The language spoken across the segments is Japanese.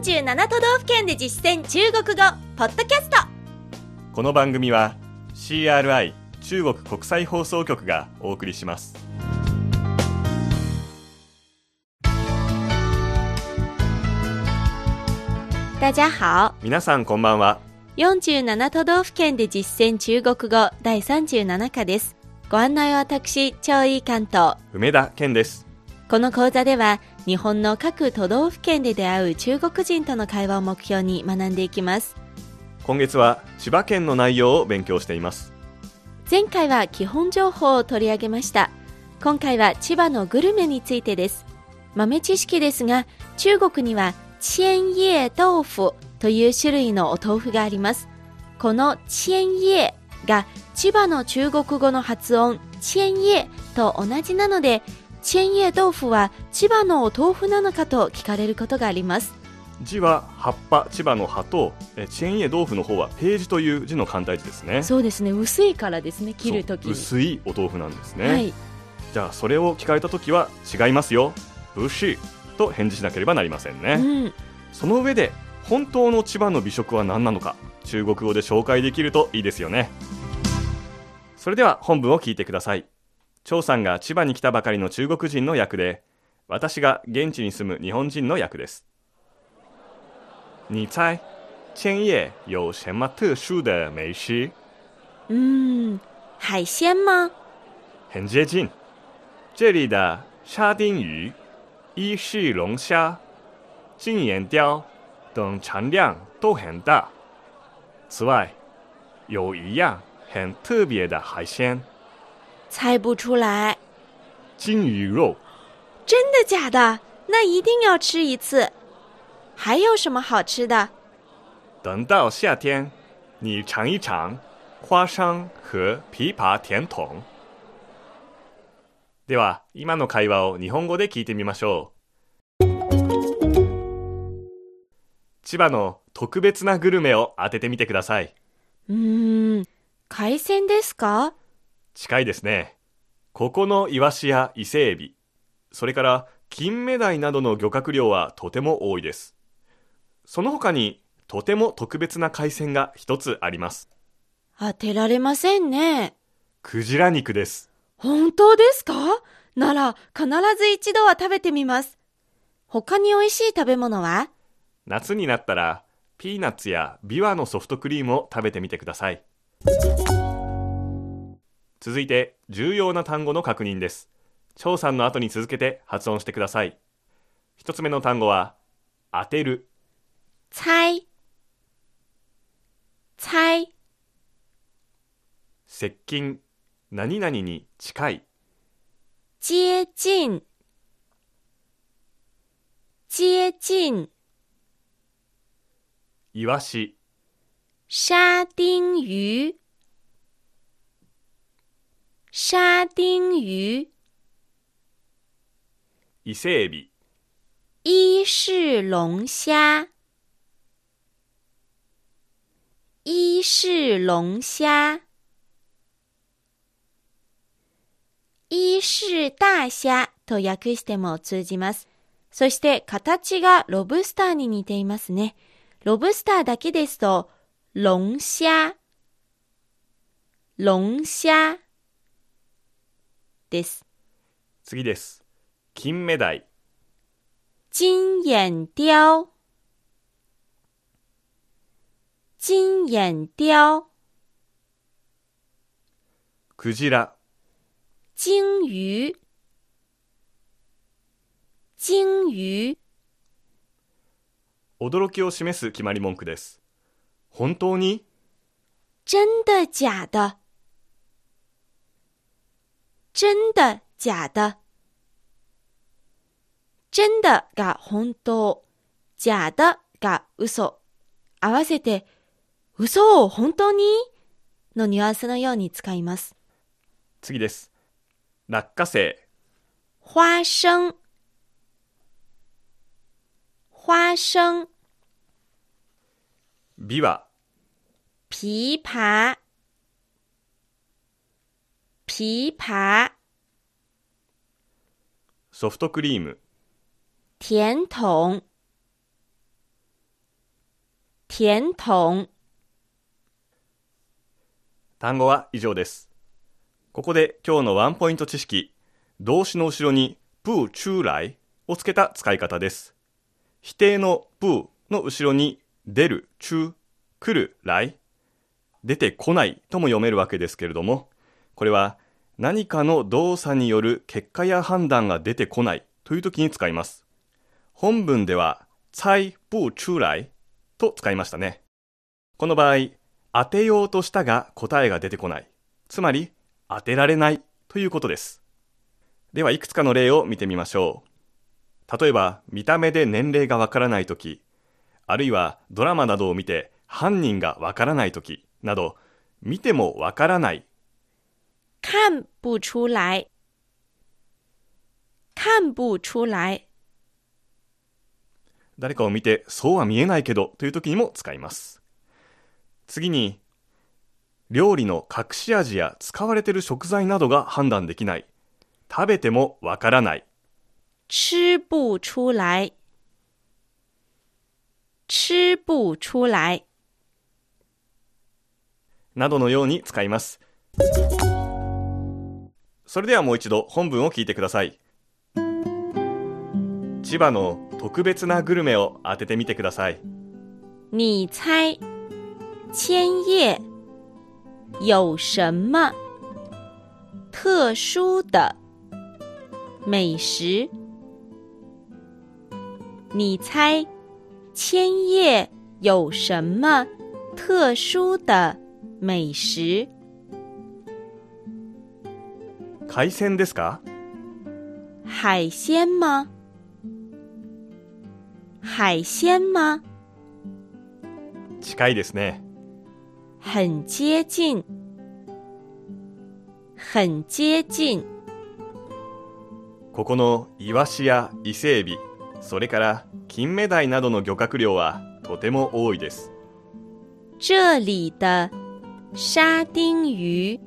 47都道府県で実践中国語ポッドキャスト。この番組は CRI 中国国際放送局がお送りします。大家好。皆さんこんばんは。47都道府県で実践中国語第37課です。ご案内は私超いい関東梅田健です。この講座では日本の各都道府県で出会う中国人との会話を目標に学んでいきます。今月は千葉県の内容を勉強しています。前回は基本情報を取り上げました。今回は千葉のグルメについてです。豆知識ですが中国には千葉豆腐という種類のお豆腐があります。この千葉が千葉の中国語の発音千葉と同じなので千葉豆腐は千葉のお豆腐なのかと聞かれることがあります。字は葉っぱ千葉の葉とえチェンエ豆腐の方はページという字の簡体字ですね。そうですね。薄いからですね切るとき薄いお豆腐なんですね、はい。じゃあそれを聞かれた時は違いますよ。ブシと返事しなければなりませんね、うん、その上で本当の千葉の美食は何なのか中国語で紹介できるといいですよね。それでは本文を聞いてください張さんが千葉に来たばかりの中国人の役で私が現地に住む日本人の役です你猜千叶有什么特殊的美食？嗯，海鲜吗？很接近这里的沙丁鱼、伊式龙虾、金眼鲷等产量都很大。此外，有一样很特别的海鲜猜不出来，——金鱼肉。真的假的？那一定要吃一次。还有什么好吃的？等到夏天，你尝一尝花生和枇杷甜筒。では、今の会話を日本語で聞いてみましょう。千葉の特別なグルメを当ててみてください。うーん、海鮮ですか？近いですね。ここのイワシや伊勢エビ、それから金目鯛などの漁獲量はとても多いです。その他にとても特別な海鮮が一つあります。当てられませんね。クジラ肉です。本当ですか？なら必ず一度は食べてみます。他に美味しい食べ物は？夏になったらピーナッツやビワのソフトクリームを食べてみてください。続いて重要な単語の確認です。張さんの後に続けて発音してください。一つ目の単語は当てる。猜，猜，接近、何々に近い、接近，接近。イワシ、沙丁鱼，沙丁鱼，伊勢エビ、伊式龙虾，伊式龙虾，伊式大虾。と訳しても通じます。そして形がロブスターに似ていますね。ロブスターだけですと、龍虾、龍虾です。次です。金目鯛、金眼雕，金眼雕，クジラ、鲸鱼，鲸鱼，驚きを示す決まり文句です。本当に？真的假的？真的假的？真的が本当、假的が嘘。合わせて、嘘を本当に？のニュアンスのように使います。次です。落花生、花生，花生，ビワ、枇杷，枇杷，ソフトクリーム、甜筒，甜筒。単語は以上です。ここで今日のワンポイント知識、動詞の後ろにプーチューライをつけた使い方です。否定のプーの後ろに出る、チュー、来る、来、出てこないとも読めるわけですけれども、これは何かの動作による結果や判断が出てこないという時に使います。本文では、猜不出来と使いましたね。この場合、当てようとしたが答えが出てこない。つまり、当てられないということです。では、いくつかの例を見てみましょう。例えば、見た目で年齢がわからないとき、あるいはドラマなどを見て犯人がわからないときなど、見てもわからない、看不出来，看不出来。誰かを見てそうは見えないけどという時にも使います。次に、料理の隠し味や使われている食材などが判断できない。食べてもわからない。吃不出来，吃不出来。などのように使います。それではもう一度本文を聞いてください。千葉の特別なグルメを当ててみてください。你猜，千叶有什么？特殊的美食？你猜，千叶有什么特殊的美食？海鮮ですか？海鲜吗？海鲜吗？近いですね。很接近，很接近。ここのイワシや伊勢エビ、それから金目鯛などの漁獲量はとても多いです。这里的沙丁鱼、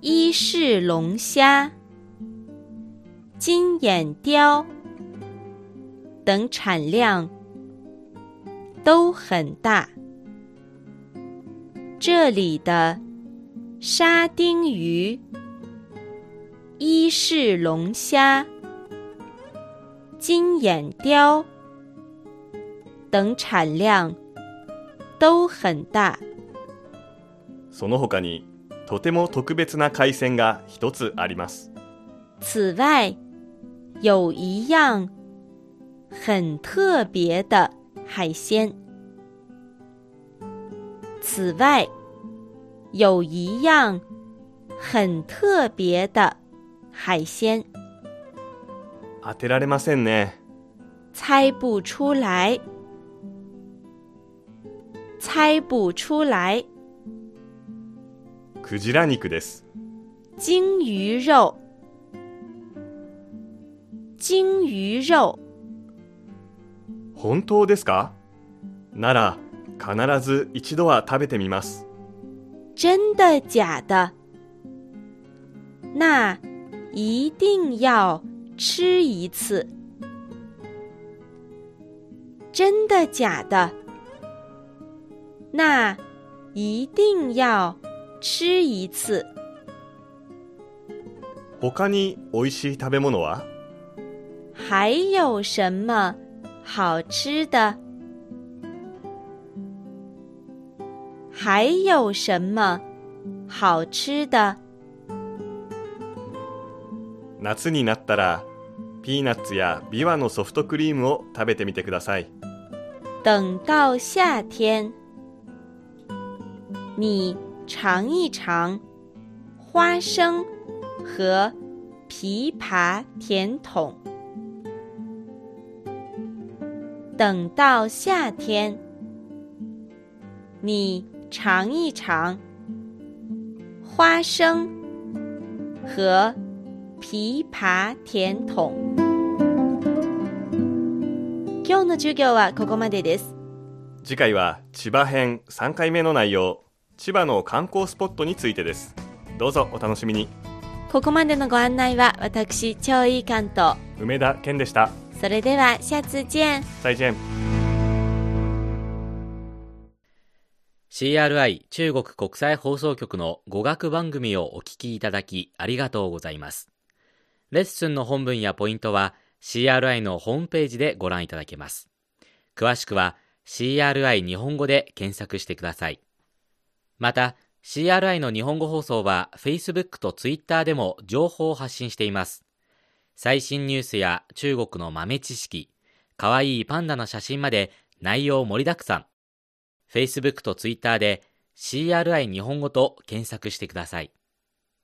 伊势龙虾、金眼鲷等产量都很大。这里的沙丁鱼、伊势龙虾、金眼鲷等产量都很大。その他に とても特別な海鮮が一つあります。此外，有一样很特别的海鲜。此外，有一样很特别的海鲜，当てられませんね。猜不出来，猜不出来。クジラ肉です。鲸鱼肉，鲸鱼肉。本当ですか？なら必ず一度は食べてみます。真的假的？那一定要吃一次。真的假的？那一定要吃一次。他に美味しい食べ物は？还有什么好吃的？还有什么好吃的？夏になったらピーナッツやビワのソフトクリームを食べてみてください。等到夏天，你尝一尝花生和枇杷甜筒。等到夏天，你尝一尝花生和枇杷甜筒。今日の授業はここまでです。次回は千葉編3回目の内容千葉の観光スポットについてですどうぞお楽しみにここまでのご案内は私、超いい関東。梅田健でしたそれでは、下次見。再见 CRI 中国国際放送局の語学番組をお聞きいただきありがとうございます。レッスンの本文やポイントは CRI のホームページでご覧いただけます。詳しくは CRI 日本語で検索してください。また、CRI の日本語放送は Facebook と Twitter でも情報を発信しています。最新ニュースや中国の豆知識、かわいいパンダの写真まで内容盛りだくさん。Facebook と Twitter で CRI 日本語と検索してください。